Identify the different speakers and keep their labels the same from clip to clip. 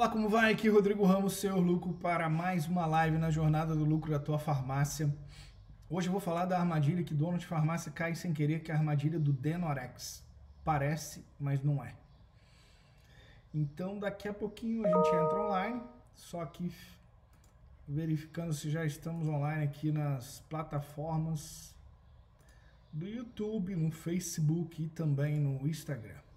Speaker 1: Olá, como vai? Aqui Rodrigo Ramos, seu lucro, para mais uma live na jornada do lucro da tua farmácia. Hoje eu vou falar da armadilha que dono de farmácia cai sem querer, que é a armadilha do Denorex. Parece, mas não é. Então daqui a pouquinho a gente entra online, só que verificando se já estamos online aqui nas plataformas do YouTube, no Facebook e também no Instagram.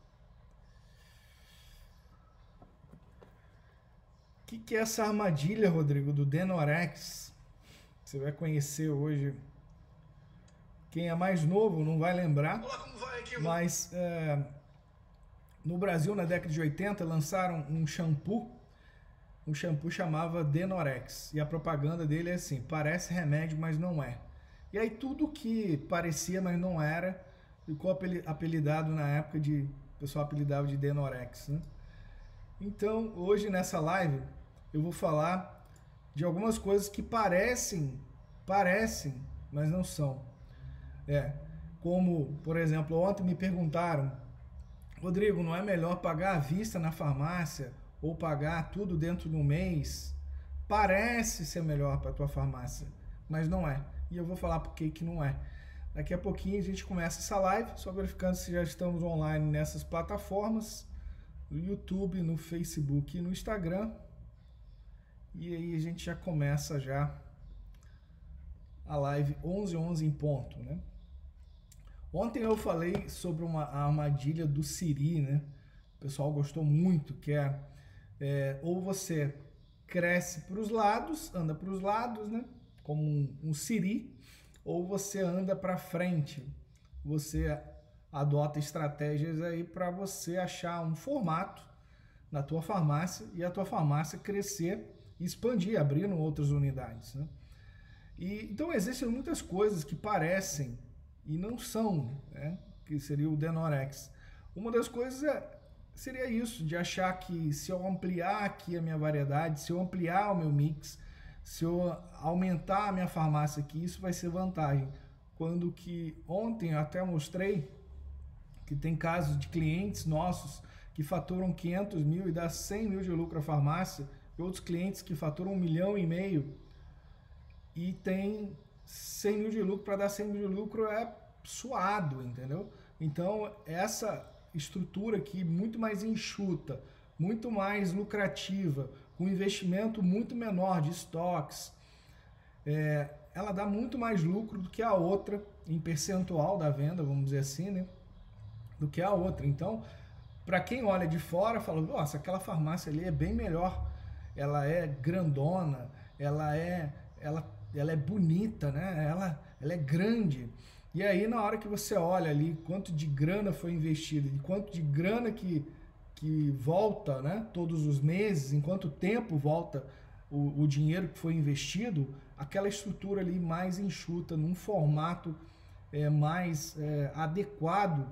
Speaker 1: Que, que é essa armadilha, Rodrigo, do Denorex? Você vai conhecer hoje. Quem é mais novo não vai lembrar. Olá, como vai aqui? Mas é, no Brasil, na década de 80, lançaram um shampoo. Um shampoo chamava Denorex. E a propaganda dele é assim: parece remédio, mas não é. E aí tudo que parecia, mas não era, ficou apelidado na época de. O pessoal apelidava de Denorex. Né? Então, hoje nessa live, eu vou falar de algumas coisas que parecem, parecem, mas não são. É, como, por exemplo, ontem me perguntaram, Rodrigo, não é melhor pagar à vista na farmácia ou pagar tudo dentro do mês? Parece ser melhor para a tua farmácia, mas não é. E eu vou falar por que que não é. Daqui a pouquinho a gente começa essa live, só verificando se já estamos online nessas plataformas, no YouTube, no Facebook e no Instagram. E aí a gente já começa já a live 11 11 em ponto, né? Ontem eu falei sobre uma armadilha do Siri, né? O pessoal gostou muito, que é, é ou você cresce para os lados, anda para os lados, né? Como um, um Siri, ou você anda para frente. Você adota estratégias aí para você achar um formato na tua farmácia e a tua farmácia crescer expandir, abrindo outras unidades. Né? E, então existem muitas coisas que parecem e não são, né? que seria o Denorex. Uma das coisas é, seria isso, de achar que se eu ampliar aqui a minha variedade, se eu ampliar o meu mix, se eu aumentar a minha farmácia aqui, isso vai ser vantagem. Quando que ontem eu até mostrei que tem casos de clientes nossos que faturam 500 mil e dá 100 mil de lucro à farmácia, e outros clientes que faturam um milhão e meio e tem 100 mil de lucro, para dar 100 mil de lucro é suado, entendeu? Então, essa estrutura aqui, muito mais enxuta, muito mais lucrativa, com investimento muito menor de estoques, é, ela dá muito mais lucro do que a outra, em percentual da venda, vamos dizer assim, né? Do que a outra. Então, para quem olha de fora, fala, nossa, aquela farmácia ali é bem melhor ela é grandona, ela é, ela, ela é bonita, né? Ela, ela é grande. E aí na hora que você olha ali quanto de grana foi investido, e quanto de grana que, que volta, né? Todos os meses, em quanto tempo volta o, o dinheiro que foi investido, aquela estrutura ali mais enxuta, num formato é, mais é, adequado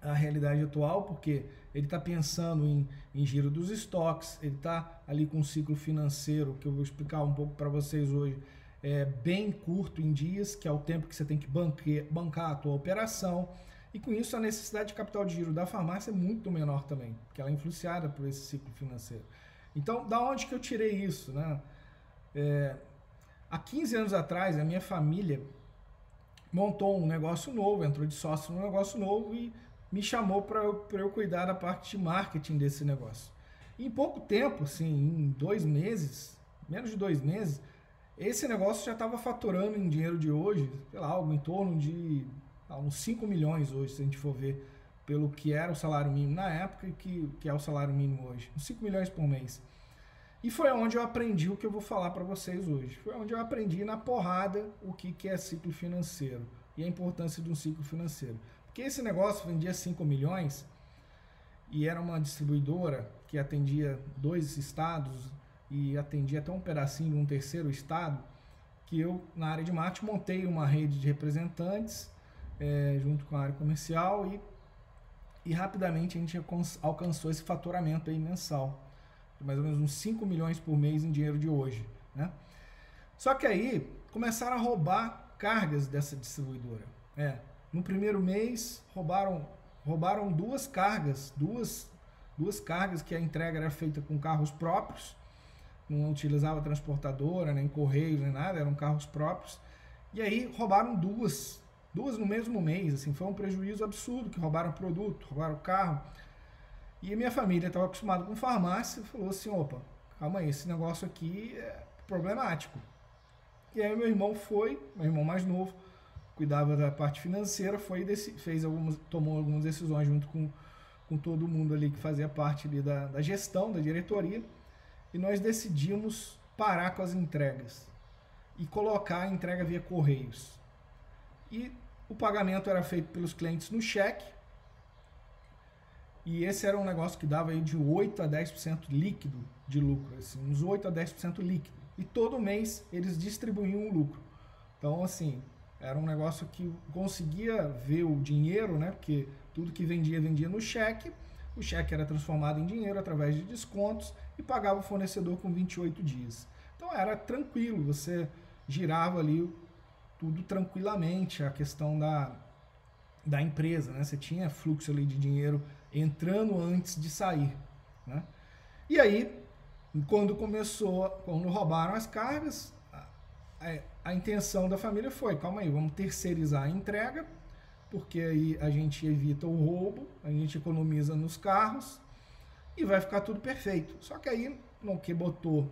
Speaker 1: a realidade atual, porque ele está pensando em, em giro dos estoques, ele está ali com um ciclo financeiro, que eu vou explicar um pouco para vocês hoje, é bem curto em dias, que é o tempo que você tem que bancar a tua operação, e com isso a necessidade de capital de giro da farmácia é muito menor também, porque ela é influenciada por esse ciclo financeiro. Então, da onde que eu tirei isso? Né? É, há 15 anos atrás, a minha família montou um negócio novo, entrou de sócio num negócio novo e me chamou para eu, eu cuidar da parte de marketing desse negócio. Em pouco tempo, assim, em dois meses, menos de dois meses, esse negócio já estava faturando em dinheiro de hoje, sei lá, algo em torno de uns 5 milhões hoje, se a gente for ver pelo que era o salário mínimo na época e que, que é o salário mínimo hoje. Uns 5 milhões por mês. E foi onde eu aprendi o que eu vou falar para vocês hoje. Foi onde eu aprendi na porrada o que, que é ciclo financeiro e a importância de um ciclo financeiro. Porque esse negócio vendia 5 milhões e era uma distribuidora que atendia dois estados e atendia até um pedacinho de um terceiro estado, que eu, na área de marketing, montei uma rede de representantes é, junto com a área comercial e, e rapidamente a gente alcançou esse faturamento aí mensal, mais ou menos uns 5 milhões por mês em dinheiro de hoje. Né? Só que aí começaram a roubar cargas dessa distribuidora. É, no primeiro mês, roubaram, roubaram duas cargas, duas duas cargas que a entrega era feita com carros próprios, não utilizava transportadora, nem correios, nem nada, eram carros próprios. E aí roubaram duas, duas no mesmo mês, assim, foi um prejuízo absurdo que roubaram produto, roubaram carro. E minha família estava acostumada com farmácia, falou assim, opa, calma aí, esse negócio aqui é problemático. E aí meu irmão foi, meu irmão mais novo, cuidava da parte financeira, foi fez algumas, tomou algumas decisões junto com, com todo mundo ali que fazia parte ali da, da gestão, da diretoria, e nós decidimos parar com as entregas e colocar a entrega via correios. E o pagamento era feito pelos clientes no cheque, e esse era um negócio que dava aí de 8 a 10% líquido de lucro, assim, uns 8 a 10% líquido. E todo mês eles distribuíam o lucro. Então, assim, era um negócio que conseguia ver o dinheiro, né? Porque tudo que vendia, vendia no cheque. O cheque era transformado em dinheiro através de descontos e pagava o fornecedor com 28 dias. Então era tranquilo, você girava ali tudo tranquilamente, a questão da, da empresa, né? Você tinha fluxo ali de dinheiro entrando antes de sair, né? E aí, quando começou, quando roubaram as cargas, a, intenção da família foi, calma aí, vamos terceirizar a entrega, porque aí a gente evita o roubo, a gente economiza nos carros e vai ficar tudo perfeito. Só que aí, no que botou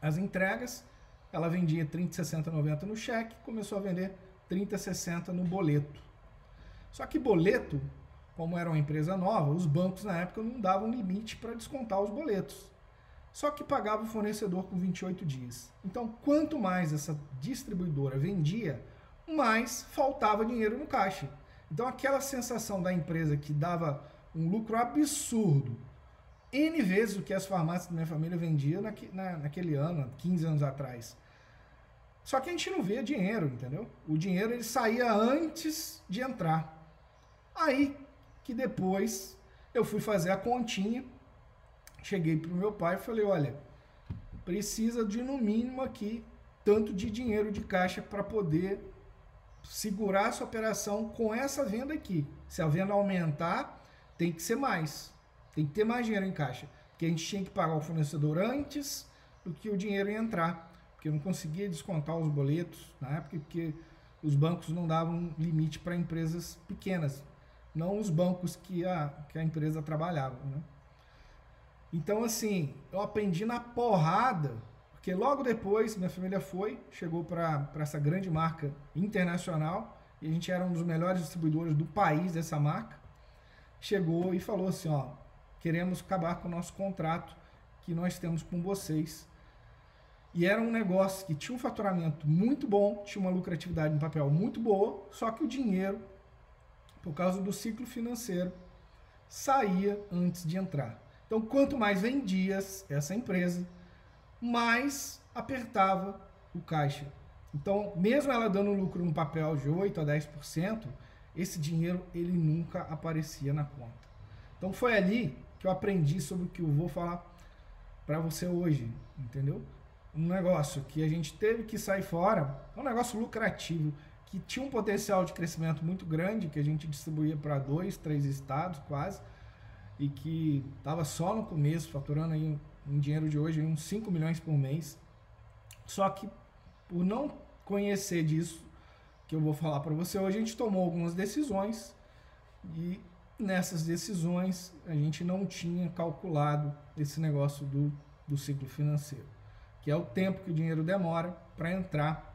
Speaker 1: as entregas, ela vendia 30, 60, 90 no cheque, começou a vender 30, 60 no boleto. Só que boleto, como era uma empresa nova, os bancos na época não davam limite para descontar os boletos. Só que pagava o fornecedor com 28 dias. Então, quanto mais essa distribuidora vendia, mais faltava dinheiro no caixa. Então, aquela sensação da empresa que dava um lucro absurdo, N vezes o que as farmácias da minha família vendiam naque, na, naquele ano, 15 anos atrás. Só que a gente não via dinheiro, entendeu? O dinheiro ele saía antes de entrar. Aí que depois eu fui fazer a continha cheguei para o meu pai e falei, olha, precisa de no mínimo aqui tanto de dinheiro de caixa para poder segurar essa operação com essa venda aqui. Se a venda aumentar, tem que ser mais. Tem que ter mais dinheiro em caixa. Porque a gente tinha que pagar o fornecedor antes do que o dinheiro ia entrar. Porque eu não conseguia descontar os boletos na época, porque os bancos não davam limite para empresas pequenas. Não os bancos que a, que a empresa trabalhava. Né? Então, assim, eu aprendi na porrada, porque logo depois minha família foi, chegou para essa grande marca internacional, e a gente era um dos melhores distribuidores do país dessa marca. Chegou e falou assim: ó, queremos acabar com o nosso contrato que nós temos com vocês. E era um negócio que tinha um faturamento muito bom, tinha uma lucratividade no papel muito boa, só que o dinheiro, por causa do ciclo financeiro, saía antes de entrar. Então, quanto mais vendia essa empresa, mais apertava o caixa. Então, mesmo ela dando lucro no papel de 8 a 10%, esse dinheiro ele nunca aparecia na conta. Então, foi ali que eu aprendi sobre o que eu vou falar para você hoje, entendeu? Um negócio que a gente teve que sair fora, é um negócio lucrativo, que tinha um potencial de crescimento muito grande, que a gente distribuía para dois, três estados quase, e que estava só no começo, faturando aí um, dinheiro de hoje uns 5 milhões por mês. Só que por não conhecer disso, que eu vou falar para você hoje, a gente tomou algumas decisões e nessas decisões a gente não tinha calculado esse negócio do, do ciclo financeiro, que é o tempo que o dinheiro demora para entrar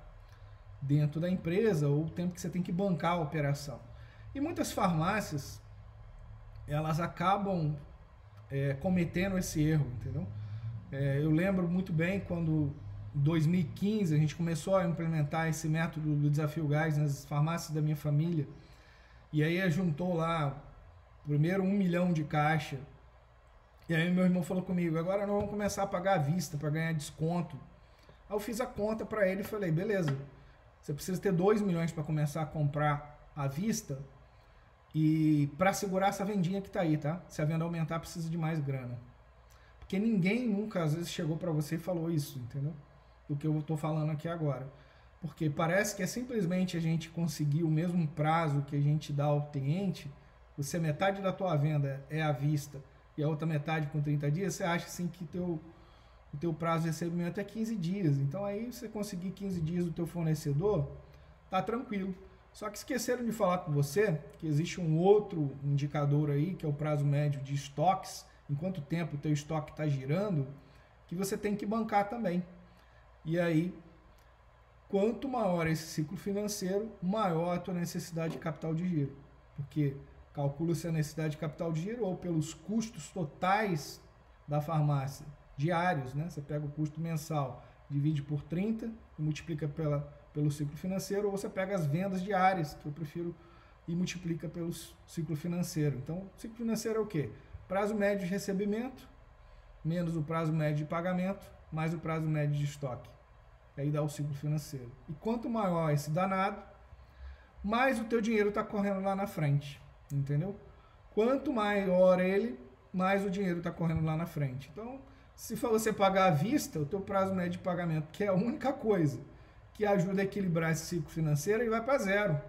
Speaker 1: dentro da empresa ou o tempo que você tem que bancar a operação. E muitas farmácias elas acabam é, cometendo esse erro, entendeu? É, eu lembro muito bem quando em 2015 a gente começou a implementar esse método do desafio gás nas farmácias da minha família. E aí juntou lá primeiro um milhão de caixa. E aí meu irmão falou comigo agora nós vamos começar a pagar à vista para ganhar desconto. Aí eu fiz a conta para ele e falei beleza você precisa ter 2 milhões para começar a comprar à vista e para segurar essa vendinha que está aí, tá? Se a venda aumentar, precisa de mais grana. Porque ninguém nunca, às vezes, chegou para você e falou isso, entendeu? Do que eu estou falando aqui agora. Porque parece que é simplesmente a gente conseguir o mesmo prazo que a gente dá ao cliente, você metade da tua venda é à vista e a outra metade com 30 dias, você acha assim que teu, o teu prazo de recebimento é 15 dias. Então aí você conseguir 15 dias do teu fornecedor, tá tranquilo. Só que esqueceram de falar com você que existe um outro indicador aí, que é o prazo médio de estoques, em quanto tempo o teu estoque está girando, que você tem que bancar também. E aí, quanto maior esse ciclo financeiro, maior a tua necessidade de capital de giro. Porque calcula-se a necessidade de capital de giro ou pelos custos totais da farmácia, diários, né? Você pega o custo mensal, divide por 30 e multiplica pela pelo ciclo financeiro, ou você pega as vendas diárias, que eu prefiro, e multiplica pelo ciclo financeiro. Então, ciclo financeiro é o quê? Prazo médio de recebimento, menos o prazo médio de pagamento, mais o prazo médio de estoque. Aí dá o ciclo financeiro. E quanto maior esse danado, mais o teu dinheiro está correndo lá na frente. Entendeu? Quanto maior ele, mais o dinheiro está correndo lá na frente. Então, se for você pagar à vista, o teu prazo médio de pagamento, que é a única coisa que ajuda a equilibrar esse ciclo financeiro, ele vai para zero.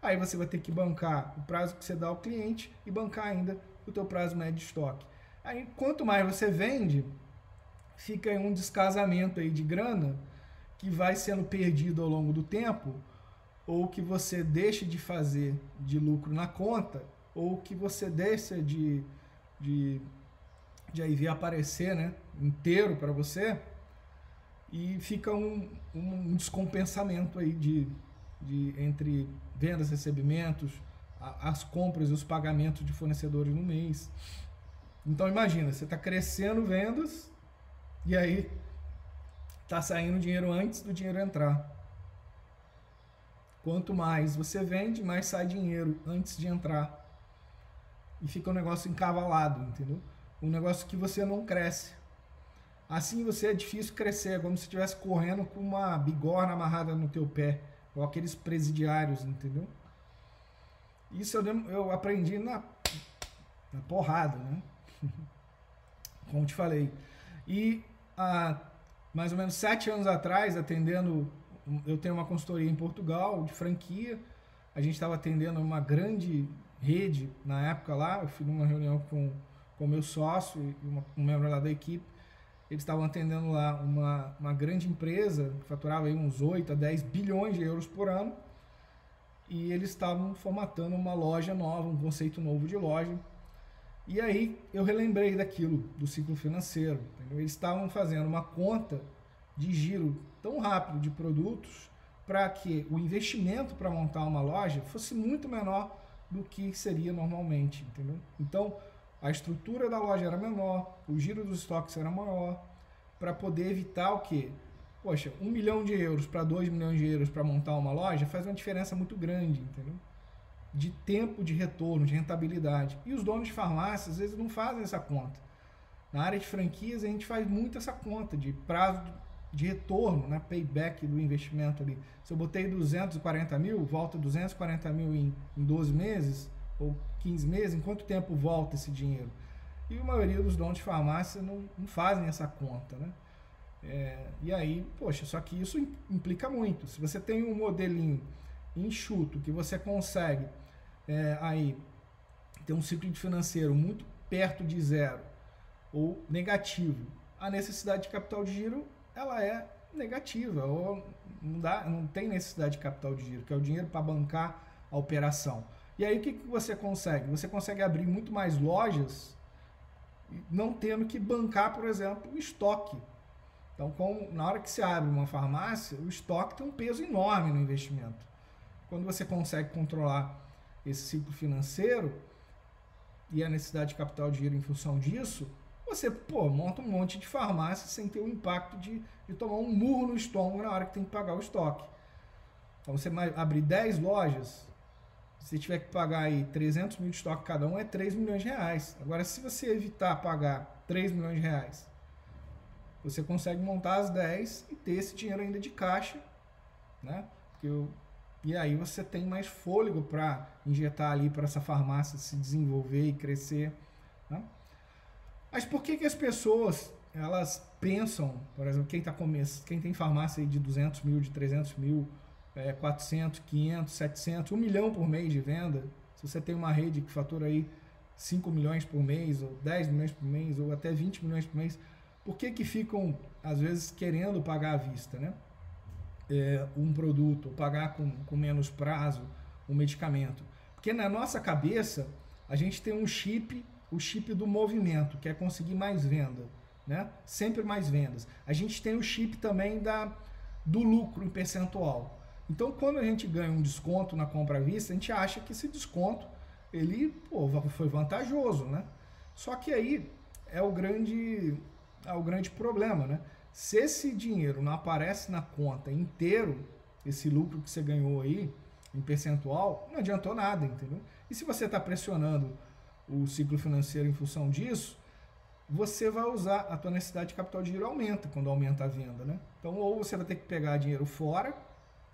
Speaker 1: Aí você vai ter que bancar o prazo que você dá ao cliente e bancar ainda o teu prazo médio de estoque. Aí, quanto mais você vende, fica um descasamento aí de grana que vai sendo perdido ao longo do tempo, ou que você deixa de fazer de lucro na conta, ou que você deixa de, de, de aí ver aparecer né, inteiro para você, e fica um, um descompensamento aí de, de entre vendas, recebimentos, a, as compras e os pagamentos de fornecedores no mês. Então imagina, você está crescendo vendas e aí está saindo dinheiro antes do dinheiro entrar. Quanto mais você vende, mais sai dinheiro antes de entrar. E fica um negócio encavalado, entendeu? Um negócio que você não cresce. Assim você é difícil crescer, é como se estivesse correndo com uma bigorna amarrada no teu pé, ou aqueles presidiários, entendeu? Isso eu, eu aprendi na, na porrada, né? Como te falei. E há mais ou menos sete anos atrás, atendendo, eu tenho uma consultoria em Portugal de franquia. A gente estava atendendo uma grande rede na época lá. Eu fui numa reunião com o meu sócio e uma, um membro lá da equipe eles estavam atendendo lá uma, uma grande empresa que faturava aí uns 8 a 10 bilhões de euros por ano e eles estavam formatando uma loja nova, um conceito novo de loja. E aí eu relembrei daquilo, do ciclo financeiro. Entendeu? Eles estavam fazendo uma conta de giro tão rápido de produtos para que o investimento para montar uma loja fosse muito menor do que seria normalmente, entendeu? Então, a estrutura da loja era menor, o giro dos estoques era maior, para poder evitar o quê? Poxa, um milhão de euros para dois milhões de euros para montar uma loja faz uma diferença muito grande, entendeu? De tempo de retorno, de rentabilidade. E os donos de farmácias, às vezes, não fazem essa conta. Na área de franquias, a gente faz muito essa conta de prazo de retorno, né? payback do investimento ali. Se eu botei 240 mil, volta 240 mil em, em 12 meses, ou 15 meses, em quanto tempo volta esse dinheiro? E a maioria dos donos de farmácia não, não fazem essa conta, né? É, e aí, poxa, só que isso implica muito. Se você tem um modelinho enxuto que você consegue é, aí ter um ciclo financeiro muito perto de zero ou negativo, a necessidade de capital de giro ela é negativa ou não, dá, não tem necessidade de capital de giro, que é o dinheiro para bancar a operação. E aí o que, que você consegue? Você consegue abrir muito mais lojas, não tendo que bancar, por exemplo, o estoque. Então, com, na hora que você abre uma farmácia, o estoque tem um peso enorme no investimento. Quando você consegue controlar esse ciclo financeiro e a necessidade de capital de dinheiro em função disso, você pô, monta um monte de farmácia sem ter o impacto de, de tomar um murro no estômago na hora que tem que pagar o estoque. Então, você abrir 10 lojas, se tiver que pagar aí 300 mil de estoque cada um, é 3 milhões de reais. Agora, se você evitar pagar 3 milhões de reais, você consegue montar as 10 e ter esse dinheiro ainda de caixa, né? Porque eu, e aí você tem mais fôlego para injetar ali para essa farmácia se desenvolver e crescer. Né? Mas por que, que as pessoas elas pensam, por exemplo, quem, tá começando, quem tem farmácia de 200 mil, de 300 mil, é, 400, 500, 700, 1 milhão por mês de venda, se você tem uma rede que fatura aí 5 milhões por mês, ou 10 milhões por mês, ou até 20 milhões por mês, por que, que ficam, às vezes, querendo pagar à vista, né? É, um produto, pagar com, com menos prazo um medicamento. Porque na nossa cabeça, a gente tem um chip, o chip do movimento, que é conseguir mais venda, né? Sempre mais vendas. A gente tem o chip também da, do lucro em percentual. Então, quando a gente ganha um desconto na compra à vista, a gente acha que esse desconto ele pô, foi vantajoso, né? Só que aí é o grande, é o grande problema, né? Se esse dinheiro não aparece na conta inteiro, esse lucro que você ganhou aí, em percentual, não adiantou nada, entendeu? E se você está pressionando o ciclo financeiro em função disso, você vai usar a tua necessidade de capital de giro aumenta quando aumenta a venda, né? Então, ou você vai ter que pegar dinheiro fora,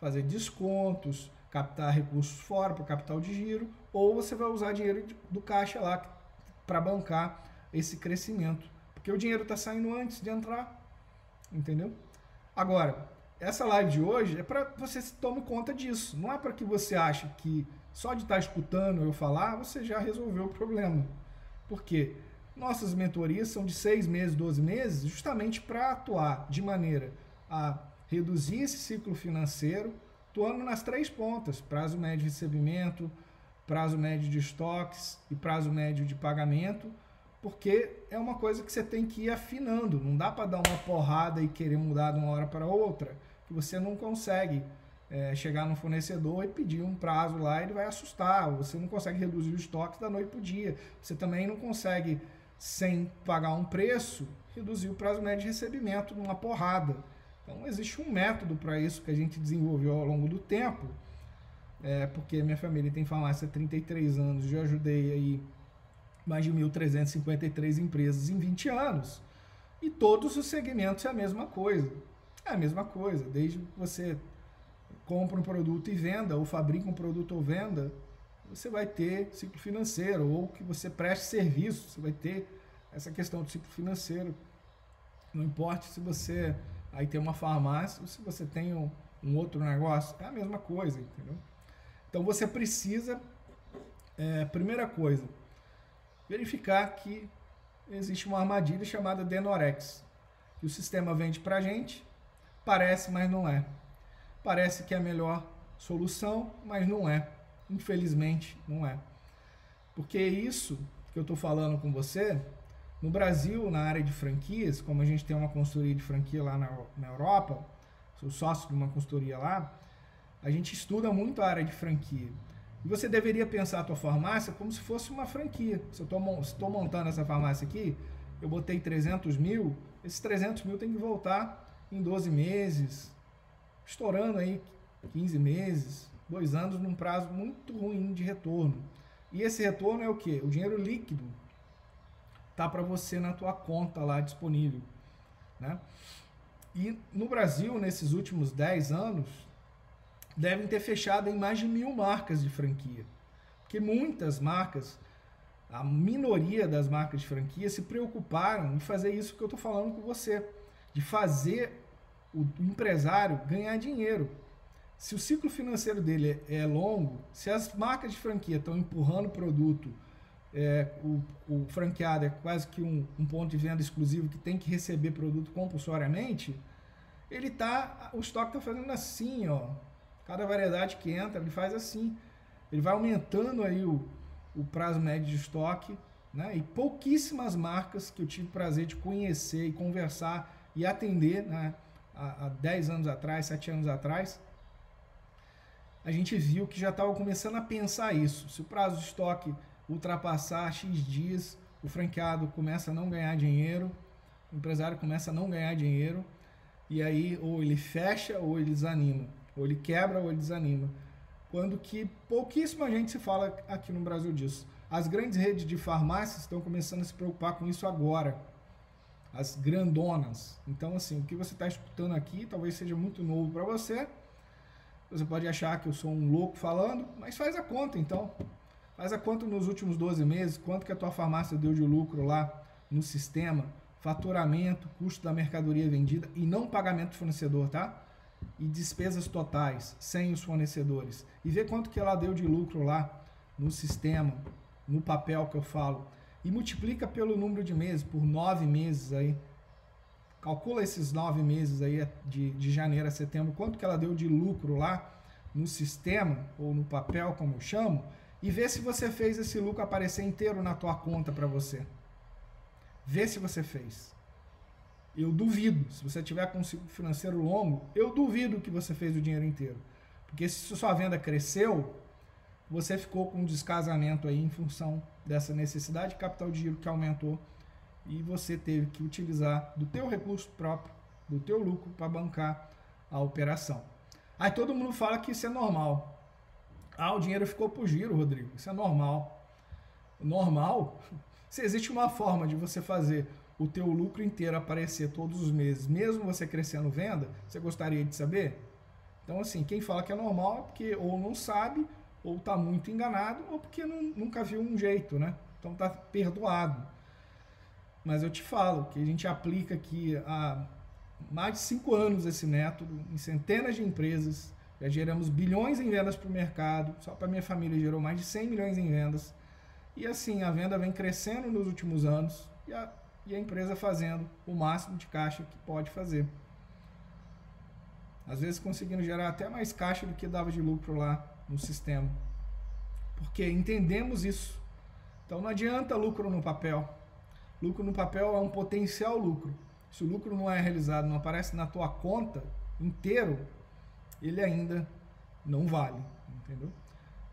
Speaker 1: fazer descontos, captar recursos fora para capital de giro, ou você vai usar dinheiro do caixa lá para bancar esse crescimento, porque o dinheiro está saindo antes de entrar, entendeu? Agora, essa live de hoje é para você se tome conta disso, não é para que você ache que só de estar tá escutando eu falar você já resolveu o problema, porque nossas mentorias são de seis meses, 12 meses, justamente para atuar de maneira a reduzir esse ciclo financeiro, atuando nas três pontas: prazo médio de recebimento, prazo médio de estoques e prazo médio de pagamento, porque é uma coisa que você tem que ir afinando. Não dá para dar uma porrada e querer mudar de uma hora para outra, que você não consegue é, chegar no fornecedor e pedir um prazo lá, ele vai assustar. Você não consegue reduzir os estoques da noite para o dia. Você também não consegue, sem pagar um preço, reduzir o prazo médio de recebimento numa porrada. Então, existe um método para isso que a gente desenvolveu ao longo do tempo, é, porque minha família tem farmácia há 33 anos, já ajudei aí mais de 1.353 empresas em 20 anos. E todos os segmentos é a mesma coisa. É a mesma coisa, desde você compra um produto e venda, ou fabrica um produto ou venda, você vai ter ciclo financeiro, ou que você preste serviço, você vai ter essa questão do ciclo financeiro. Não importa se você aí tem uma farmácia, ou se você tem um, um outro negócio, é a mesma coisa, entendeu? Então você precisa, é, primeira coisa, verificar que existe uma armadilha chamada Denorex, que o sistema vende para gente, parece, mas não é. Parece que é a melhor solução, mas não é. Infelizmente, não é. Porque isso que eu estou falando com você no Brasil, na área de franquias, como a gente tem uma consultoria de franquia lá na, na Europa, sou sócio de uma consultoria lá, a gente estuda muito a área de franquia. E você deveria pensar a tua farmácia como se fosse uma franquia. Se eu estou montando essa farmácia aqui, eu botei 300 mil, esses 300 mil tem que voltar em 12 meses, estourando aí 15 meses, dois anos, num prazo muito ruim de retorno. E esse retorno é o que? O dinheiro líquido tá para você na tua conta lá disponível, né? E no Brasil, nesses últimos 10 anos, devem ter fechado em mais de mil marcas de franquia. Porque muitas marcas, a minoria das marcas de franquia, se preocuparam em fazer isso que eu estou falando com você, de fazer o empresário ganhar dinheiro. Se o ciclo financeiro dele é longo, se as marcas de franquia estão empurrando produto é, o, o, franqueado é quase que um, um, ponto de venda exclusivo que tem que receber produto compulsoriamente, ele tá, o estoque está fazendo assim, ó. Cada variedade que entra, ele faz assim. Ele vai aumentando aí o, o prazo médio de estoque, né? E pouquíssimas marcas que eu tive prazer de conhecer e conversar e atender, né? Há, há 10 anos atrás, 7 anos atrás, a gente viu que já estava começando a pensar isso. Se o prazo de estoque ultrapassar X dias, o franqueado começa a não ganhar dinheiro, o empresário começa a não ganhar dinheiro, e aí ou ele fecha ou ele desanima, ou ele quebra ou ele desanima. Quando que pouquíssima gente se fala aqui no Brasil disso. As grandes redes de farmácias estão começando a se preocupar com isso agora. As grandonas. Então, assim, o que você está escutando aqui talvez seja muito novo para você. Você pode achar que eu sou um louco falando, mas faz a conta então. Mas a quanto nos últimos 12 meses, quanto que a tua farmácia deu de lucro lá no sistema, faturamento, custo da mercadoria vendida e não pagamento do fornecedor, tá? E despesas totais, sem os fornecedores. E ver quanto que ela deu de lucro lá no sistema, no papel que eu falo, e multiplica pelo número de meses, por nove meses aí. Calcula esses nove meses aí de, de janeiro a setembro, quanto que ela deu de lucro lá no sistema, ou no papel, como eu chamo, e vê se você fez esse lucro aparecer inteiro na tua conta para você. Vê se você fez. Eu duvido. Se você tiver com um ciclo financeiro longo, eu duvido que você fez o dinheiro inteiro. Porque se sua venda cresceu, você ficou com um descasamento aí em função dessa necessidade de capital de giro que aumentou e você teve que utilizar do teu recurso próprio, do teu lucro para bancar a operação. Aí todo mundo fala que isso é normal. Ah, o dinheiro ficou por giro, Rodrigo. Isso é normal. Normal? Se existe uma forma de você fazer o teu lucro inteiro aparecer todos os meses, mesmo você crescendo venda, você gostaria de saber? Então, assim, quem fala que é normal é porque ou não sabe, ou está muito enganado, ou porque não, nunca viu um jeito, né? Então está perdoado. Mas eu te falo que a gente aplica aqui há mais de cinco anos esse método em centenas de empresas. Já geramos bilhões em vendas para o mercado. Só para minha família gerou mais de 100 milhões em vendas. E assim, a venda vem crescendo nos últimos anos e a, e a empresa fazendo o máximo de caixa que pode fazer. Às vezes conseguindo gerar até mais caixa do que dava de lucro lá no sistema. Porque entendemos isso. Então não adianta lucro no papel. Lucro no papel é um potencial lucro. Se o lucro não é realizado, não aparece na tua conta inteiro, ele ainda não vale, entendeu?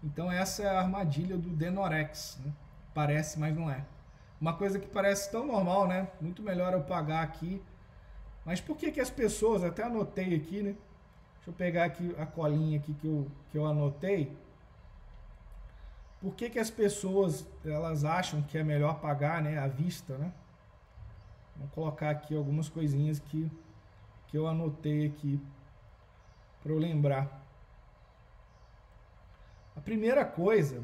Speaker 1: Então essa é a armadilha do Denorex, né? Parece, mas não é. Uma coisa que parece tão normal, né? Muito melhor eu pagar aqui. Mas por que que as pessoas, até anotei aqui, né? Deixa eu pegar aqui a colinha aqui que eu, que eu anotei. Por que, que as pessoas elas acham que é melhor pagar né, à vista, né? Vou colocar aqui algumas coisinhas que, que eu anotei aqui para eu lembrar. A primeira coisa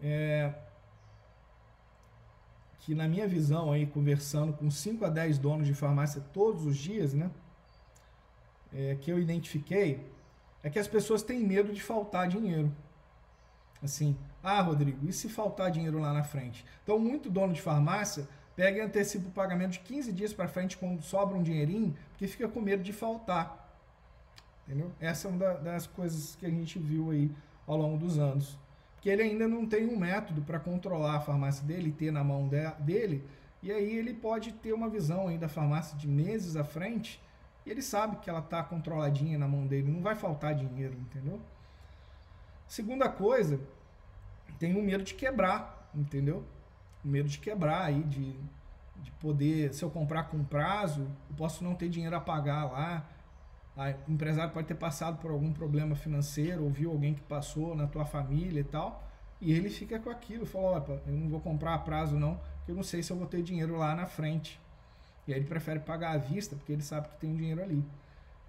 Speaker 1: é que na minha visão aí conversando com 5 a 10 donos de farmácia todos os dias, né? é, que eu identifiquei é que as pessoas têm medo de faltar dinheiro. Assim, ah, Rodrigo, e se faltar dinheiro lá na frente? Então, muito dono de farmácia pega e antecipa o pagamento de 15 dias para frente quando sobra um dinheirinho, porque fica com medo de faltar. Entendeu? Essa é uma das coisas que a gente viu aí ao longo dos anos. Porque ele ainda não tem um método para controlar a farmácia dele, ter na mão dele, e aí ele pode ter uma visão aí da farmácia de meses à frente e ele sabe que ela está controladinha na mão dele, não vai faltar dinheiro, entendeu? Segunda coisa, tem o medo de quebrar, entendeu? Medo de quebrar aí, de, de poder, se eu comprar com prazo, eu posso não ter dinheiro a pagar lá. O empresário pode ter passado por algum problema financeiro, ou viu alguém que passou na tua família e tal, e ele fica com aquilo, fala, opa, eu não vou comprar a prazo não, porque eu não sei se eu vou ter dinheiro lá na frente. E aí ele prefere pagar à vista, porque ele sabe que tem um dinheiro ali.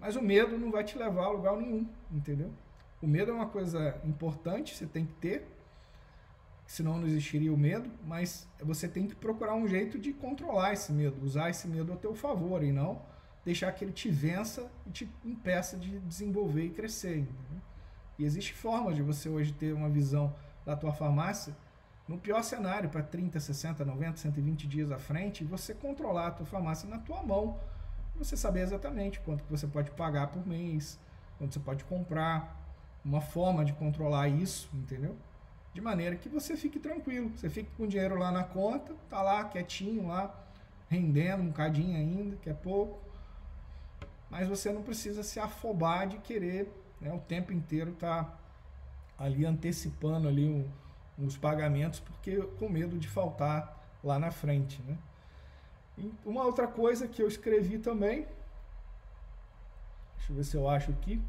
Speaker 1: Mas o medo não vai te levar a lugar nenhum, entendeu? O medo é uma coisa importante, você tem que ter, senão não existiria o medo, mas você tem que procurar um jeito de controlar esse medo, usar esse medo a teu favor e não deixar que ele te vença e te impeça de desenvolver e crescer. E existe formas de você hoje ter uma visão da tua farmácia no pior cenário, para 30, 60, 90, 120 dias à frente, você controlar a tua farmácia na tua mão, você saber exatamente quanto que você pode pagar por mês, quanto você pode comprar, uma forma de controlar isso, entendeu? De maneira que você fique tranquilo, você fique com o dinheiro lá na conta, tá lá quietinho lá, rendendo um cadinho ainda, que é pouco, mas você não precisa se afobar de querer né, o tempo inteiro tá ali antecipando ali um os pagamentos porque com medo de faltar lá na frente, né? E uma outra coisa que eu escrevi também, deixa eu ver se eu acho aqui,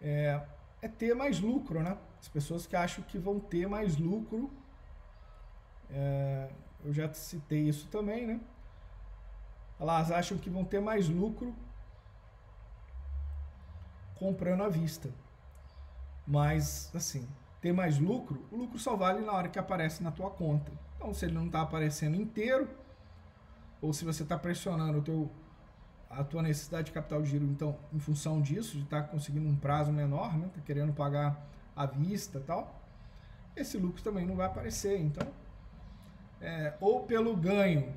Speaker 1: é, é ter mais lucro, né? As pessoas que acham que vão ter mais lucro, é, eu já citei isso também, né? Elas acham que vão ter mais lucro comprando à vista. Mas, assim, ter mais lucro, o lucro só vale na hora que aparece na tua conta. Então, se ele não está aparecendo inteiro, ou se você está pressionando o teu, a tua necessidade de capital de giro, então, em função disso, de estar tá conseguindo um prazo menor, né? Tá querendo pagar à vista tal, esse lucro também não vai aparecer. Então, é, ou pelo ganho,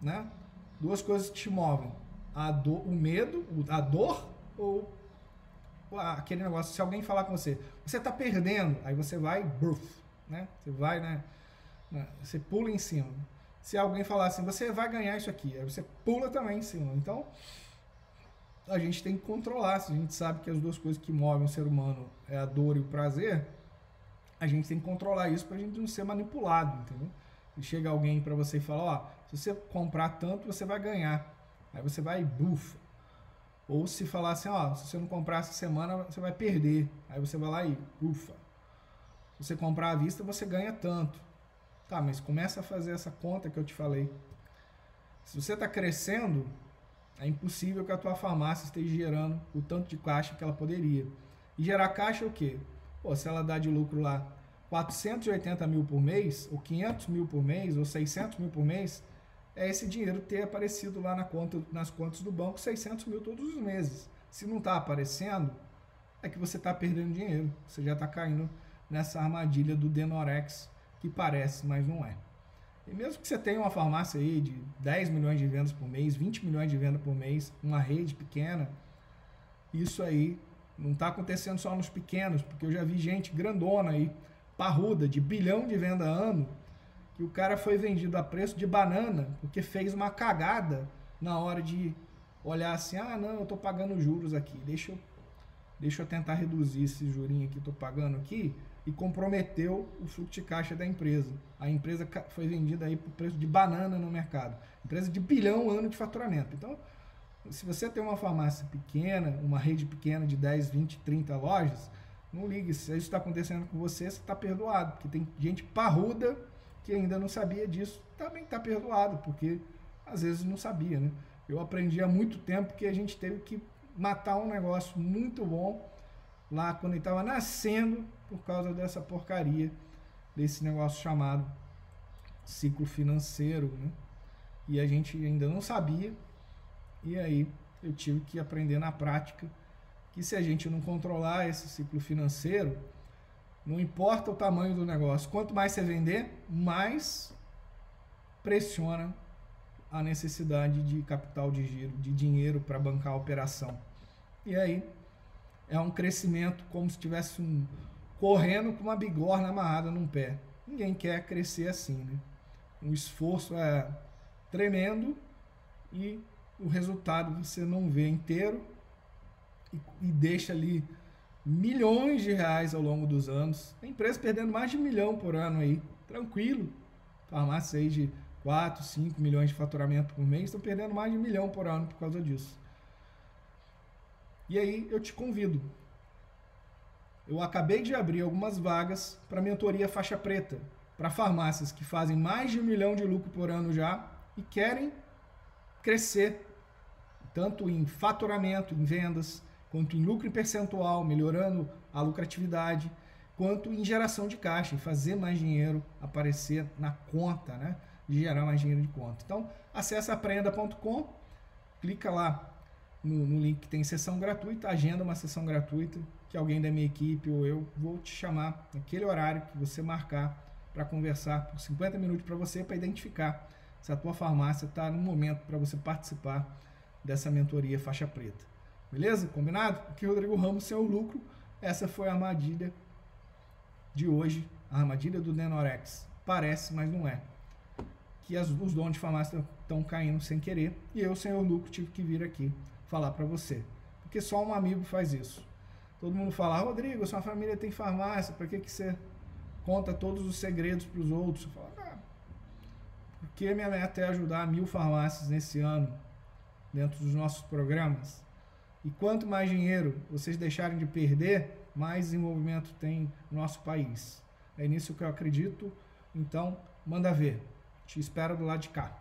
Speaker 1: né? Duas coisas que te movem: a dor, o medo, a dor ou aquele negócio. Se alguém falar com você, você está perdendo, aí você vai, bruf, né? Você vai, né? né? Você pula em cima. Se alguém falar assim, você vai ganhar isso aqui, aí você pula também em cima. Então, a gente tem que controlar. Se a gente sabe que as duas coisas que movem o ser humano é a dor e o prazer, a gente tem que controlar isso para a gente não ser manipulado, entendeu? E chega alguém para você e fala, ó, se você comprar tanto, você vai ganhar. Aí você vai e bufa. Ou se falar assim, ó, se você não comprar essa semana, você vai perder. Aí você vai lá e ufa. Se você comprar à vista, você ganha tanto. Tá, mas começa a fazer essa conta que eu te falei. Se você está crescendo, é impossível que a tua farmácia esteja gerando o tanto de caixa que ela poderia. E gerar caixa é o quê? Pô, se ela dá de lucro lá 480 mil por mês, ou 500 mil por mês, ou 600 mil por mês, é esse dinheiro ter aparecido lá na conta, nas contas do banco 600 mil todos os meses. Se não está aparecendo, é que você está perdendo dinheiro. Você já está caindo nessa armadilha do Denorex, que parece, mas não é. E mesmo que você tenha uma farmácia aí de 10 milhões de vendas por mês, 20 milhões de vendas por mês, uma rede pequena, isso aí não está acontecendo só nos pequenos, porque eu já vi gente grandona aí, parruda, de bilhão de venda ano, que o cara foi vendido a preço de banana, porque fez uma cagada na hora de olhar assim, ah não, eu estou pagando juros aqui, deixa eu, deixa eu tentar reduzir esse jurinho que estou pagando aqui, e comprometeu o fluxo de caixa da empresa. A empresa foi vendida aí por preço de banana no mercado. Empresa de bilhão ano de faturamento. Então, se você tem uma farmácia pequena, uma rede pequena de 10, 20, 30 lojas, não ligue. Se isso está acontecendo com você, você está perdoado. Porque tem gente parruda que ainda não sabia disso. Também está perdoado, porque às vezes não sabia, né? Eu aprendi há muito tempo que a gente teve que matar um negócio muito bom lá quando ele estava nascendo por causa dessa porcaria, desse negócio chamado ciclo financeiro, né? E a gente ainda não sabia, e aí eu tive que aprender na prática que se a gente não controlar esse ciclo financeiro, não importa o tamanho do negócio, quanto mais você vender, mais pressiona a necessidade de capital de giro, de dinheiro para bancar a operação. E aí é um crescimento como se tivesse um correndo com uma bigorna amarrada num pé. Ninguém quer crescer assim, né? O esforço é tremendo e o resultado você não vê inteiro e, e deixa ali milhões de reais ao longo dos anos. A empresa perdendo mais de um milhão por ano aí, tranquilo. Farmácia aí de 4, 5 milhões de faturamento por mês, estão perdendo mais de um milhão por ano por causa disso. E aí eu te convido. Eu acabei de abrir algumas vagas para mentoria faixa preta, para farmácias que fazem mais de um milhão de lucro por ano já e querem crescer, tanto em faturamento, em vendas, quanto em lucro em percentual, melhorando a lucratividade, quanto em geração de caixa, em fazer mais dinheiro aparecer na conta, né? De gerar mais dinheiro de conta. Então, acessa aprenda.com, clica lá no, no, link que tem sessão gratuita, agenda uma sessão gratuita, que alguém da minha equipe ou eu vou te chamar naquele horário que você marcar para conversar por 50 minutos para você, para identificar se a tua farmácia está no momento para você participar dessa mentoria faixa preta. Beleza? Combinado? Aqui Rodrigo Ramos, seu lucro. Essa foi a armadilha de hoje, a armadilha do Denorex. Parece, mas não é. Que as, os donos de farmácia estão caindo sem querer e eu, senhor lucro, tive que vir aqui falar para você. Porque só um amigo faz isso. Todo mundo fala, Rodrigo, sua família tem farmácia, para que, que você conta todos os segredos para os outros? Eu falo, ah, porque minha meta é ajudar mil farmácias nesse ano, dentro dos nossos programas. E quanto mais dinheiro vocês deixarem de perder, mais desenvolvimento tem no nosso país. É nisso que eu acredito. Então, manda ver. Te espero do lado de cá.